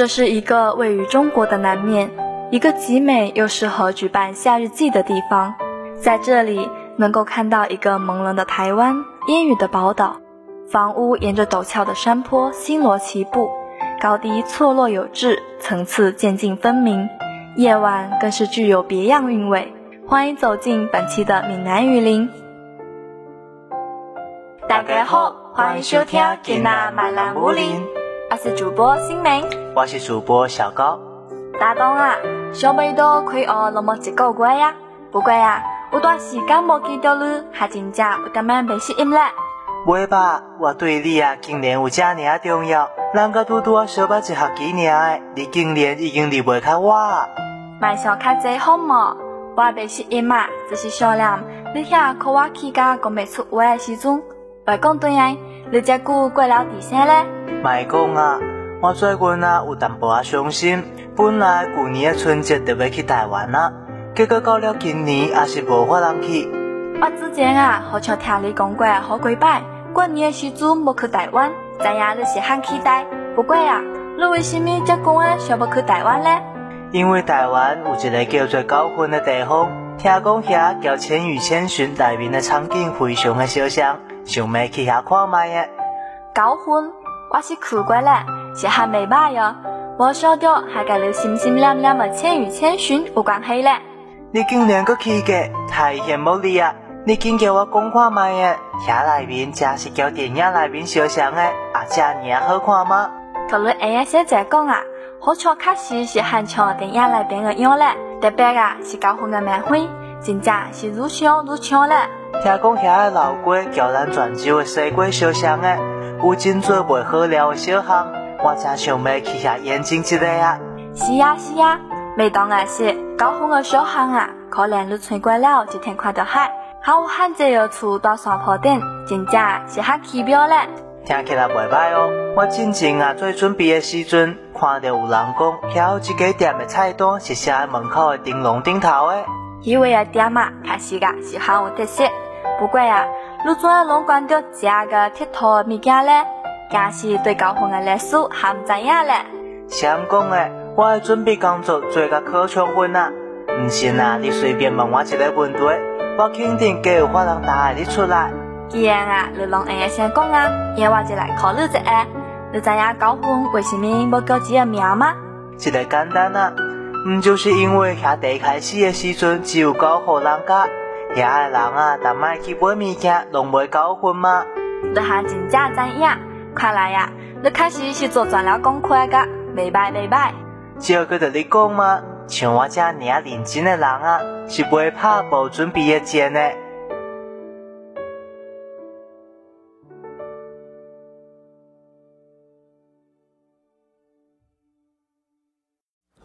这是一个位于中国的南面，一个极美又适合举办夏日祭的地方。在这里，能够看到一个朦胧的台湾，烟雨的宝岛。房屋沿着陡峭的山坡星罗棋布，高低错落有致，层次渐进分明。夜晚更是具有别样韵味。欢迎走进本期的闽南雨林。大家好，欢迎收听今南闽南雨林，是主播新明，我是主播小高。大东啊，小妹都快学那么几个月呀？不过呀，有段时间没见到你，还真正有点蛮被吸引了。袂吧，我对你啊，竟然有这尔重要。人家拄拄小捌一学几年的，你竟然已经离袂开我。卖小看这好么？我被吸引嘛，只是想念你遐靠我起家讲袂出话的时阵。外讲对啊，你这久过了第三嘞？卖讲啊，我最近啊有淡薄啊伤心。本来旧年的春节就要去台湾啊，结果到了今年也是无法通去。我之前啊好像听你讲过好几摆，过年的时阵无去台湾，知影你是很期待。不过啊，你为什么这讲啊想要去台湾咧？因为台湾有一个叫做高雄的地方，听讲遐叫《千与千寻》内面的场景非常的相像，想要去遐看卖的。高雄，我是去过了，是还袂歹哟。我想到还跟你心心念念的《千与千寻》有关系嘞。你竟然搁去过，太羡慕你啊！你紧叫我讲看卖的，遐内面真是叫电影内面相像的，啊，这尔好看吗？同你安先在讲啊。好像确实是很像电影里边的样嘞，特别啊是高雄的庙会，真正是愈像愈像嘞。听讲遐个老街交咱泉州的西街相像的，有真多袂好料的小巷，我真想要去遐验证一下啊。是啊是啊，每当也是高雄的小巷啊，可能你穿过了就天看到海，还有很多要厝到山坡顶，真正是哈奇妙嘞。听起来袂歹哦，我进前啊做准备的时阵，看到有人讲，遐有一家店的菜单是写在门口的灯笼顶头的。以为啊店嘛，确实噶是很有特色。不过啊，你怎啊拢关到这个铁头物件咧？假是对高雄的历史还唔知影咧。想讲诶，我的准备工作做甲可充分啊。唔信啊，你随便问我一个问题，我肯定皆有法通答你出来。既然啊，你拢会先讲啊，让我就来考虑一下。你知影高雄为什么要叫这个名吗？这个简单啊，唔就是因为遐地开始的时阵只有九户人家，遐诶人啊，逐摆去买物件，拢袂九分吗？你还真正知影，看来呀，你确实是做全了功课个，未歹未歹。照佮着你讲吗？像我遮尔认真的人啊，是袂怕无准备的钱的。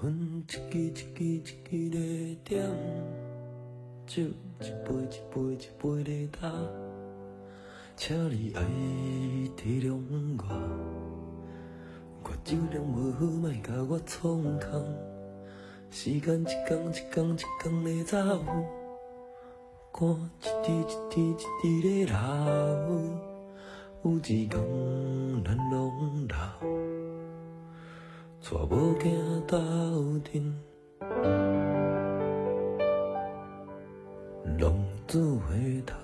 烟一支一支一支在点，酒一杯一杯一杯在干，请你爱体谅我，我酒量无好，莫甲我创空。时间一天一天一天在走，汗一滴一滴一滴在流，有一天咱拢老。带无行斗阵，浪子回头。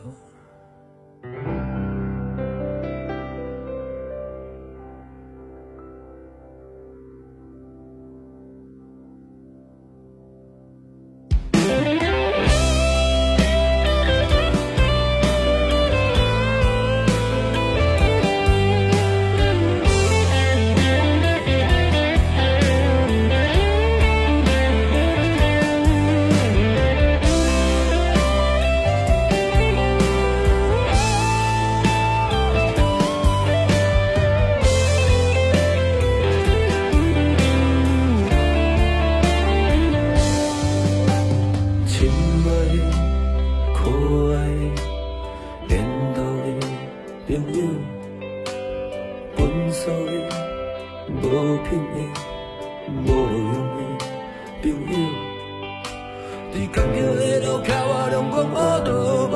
感觉会落卡我两光我都歹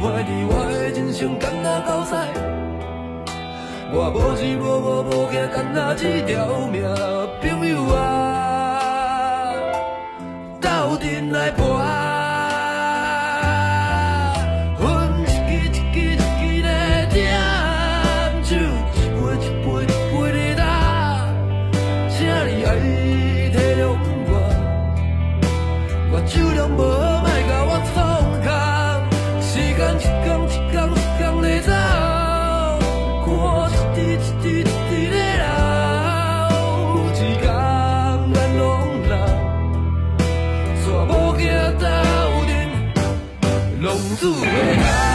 怀疑我的人生干那狗屎，我无钱无靠无惊干那一条命，朋友啊，斗阵来搏。一工一工走，汗一滴一滴滴的流，一工咱拢人，煞无惊到恁浪子回头。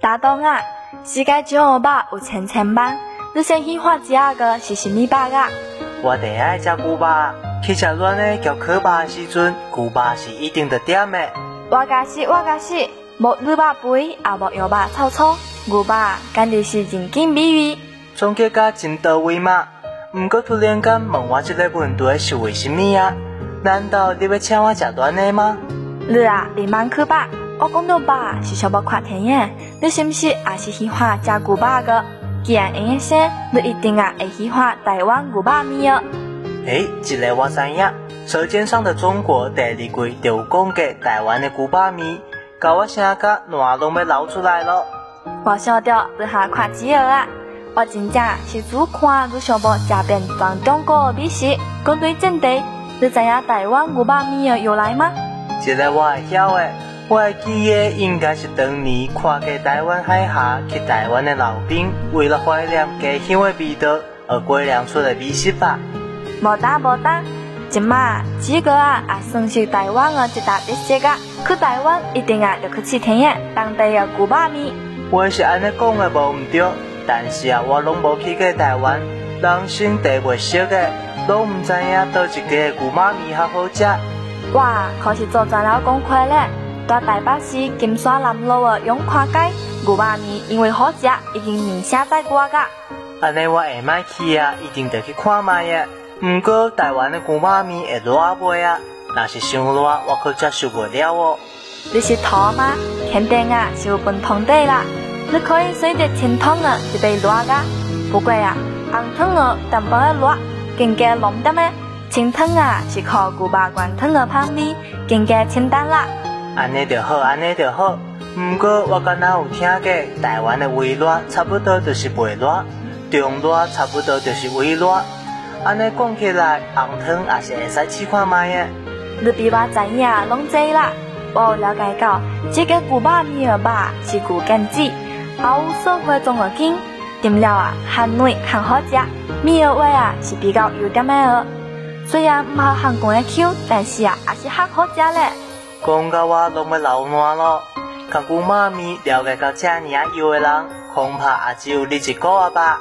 大东啊，世界金鹅吧有千千万，你先喜欢几个是什么吧个？我第爱食古巴，去食乱的叫可巴时阵，古巴是一定的点的。我家是我家是，无绿巴肥，也无油巴臭臭，古巴简直是人间美味。总结甲真到位嘛？毋过突然间问我这个问题是为什么呀？难道你要请我食乱的吗？你啊，你慢去吧。我讲到吧，是想要看电影，你是不是也是喜欢吃古巴的？既然这些，你一定啊会喜欢台湾古巴米哦。诶，这个我知影，《舌尖上的中国》第二季就讲给台湾的古巴米，搞我声甲烂拢要流出来了。我晓得你还看几儿啊？我真正是主看你想要吃遍全中国的美食，讲对正题，你知影台湾古巴米的由来吗？这个我会晓的。我记得应该是当年跨过台湾海峡去台湾的老兵，为了怀念家乡的味道而改良出的美食吧。无打无打，今嘛这个啊也算是台湾的一大特色个。去台湾一定啊要去吃体验当地的古巴米。我是安尼讲的无唔对，但是啊我拢无去过台湾，人生地未熟的，拢唔知影倒一个古巴米较好食。哇，可是做全了功课咧。在台北市金沙南路的永华街，牛肉面因为好食，已经明写在过噶。安尼我下摆去啊，一定得去看卖呀。不过台湾的牛肉面会热卖啊，若是伤热，我可接受不了哦。你是土吗？肯定啊，是有分汤底啦。你可以选择清汤的，是被热噶。不过啊，红汤的淡薄的热，更加浓的咩？清汤啊，是靠牛肉灌汤的香味，更加清淡啦。安尼就好，安尼就好。毋过我刚刚有听过，台湾的微热差不多就是微热，中热差不多就是微热。安尼讲起来，红汤也是会使试看卖的。你比我知影拢济啦。我有了解到，这个古巴米尔吧是古根子，也无所谓中了劲，点了啊，很软很好食，米儿味啊是比较有点味儿。虽然唔好很公的 Q，但是啊也是很好食嘞。讲到我拢要流汗咯，看姑妈咪了解到遮尔啊幼的人，恐怕也只有你一个吧。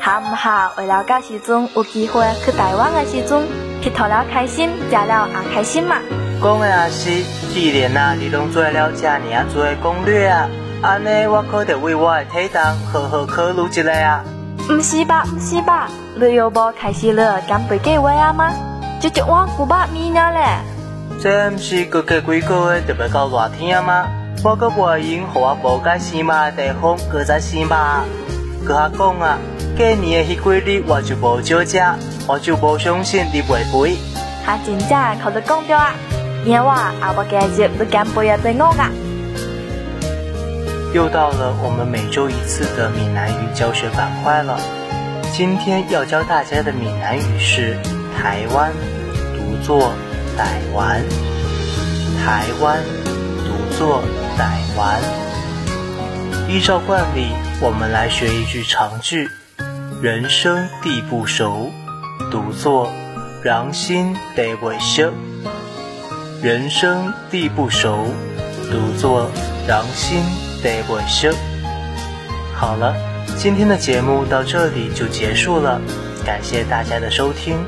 好唔好？为了到时阵有机会去台湾的时阵，佚佗了开心，食了也开心嘛。讲的也是，既然啊你拢做了遮尔啊做的攻略啊，安尼我可得为我的体重好好考虑一下啊。唔是吧，唔是吧，旅游部开始了减肥计划啊吗？就一碗古巴米了嘞。这唔是过几几个月就要到热天吗？我个袂用，互我无介生嘛的地方，搁再生嘛。搁下讲啊。过年的迄几日我就无少食，我就无相信你袂肥。他真正靠得讲对啊！年我阿无继续不减肥啊，对我啊。又到了我们每周一次的闽南语教学板块了。今天要教大家的闽南语是台湾，读作台湾。台湾，读作台湾。依照惯例，我们来学一句长句。人生地不熟，读作人心地未熟。人生地不熟，读作人心地未熟。好了，今天的节目到这里就结束了，感谢大家的收听，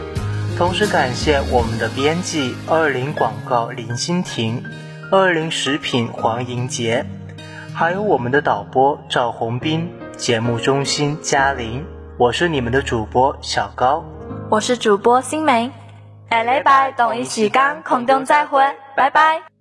同时感谢我们的编辑二零广告林欣婷、二零食品黄莹杰，还有我们的导播赵红斌，节目中心嘉玲。我是你们的主播小高，我是主播新梅，下礼拜同一时间空中再会，拜拜。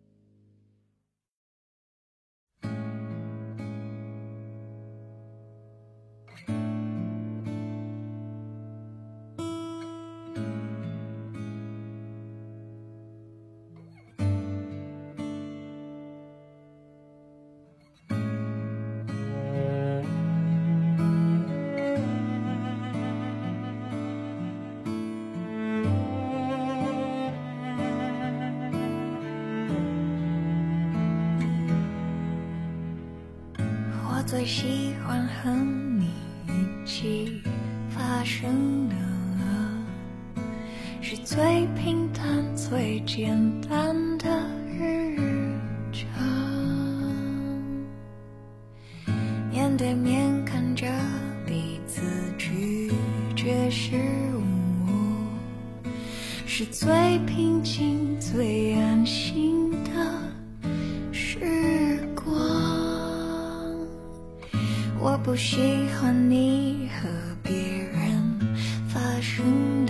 最喜欢和你一起发生的，是最平淡、最简单的日常。面对面看着彼此拒绝失误，是最平静、最不喜欢你和别人发生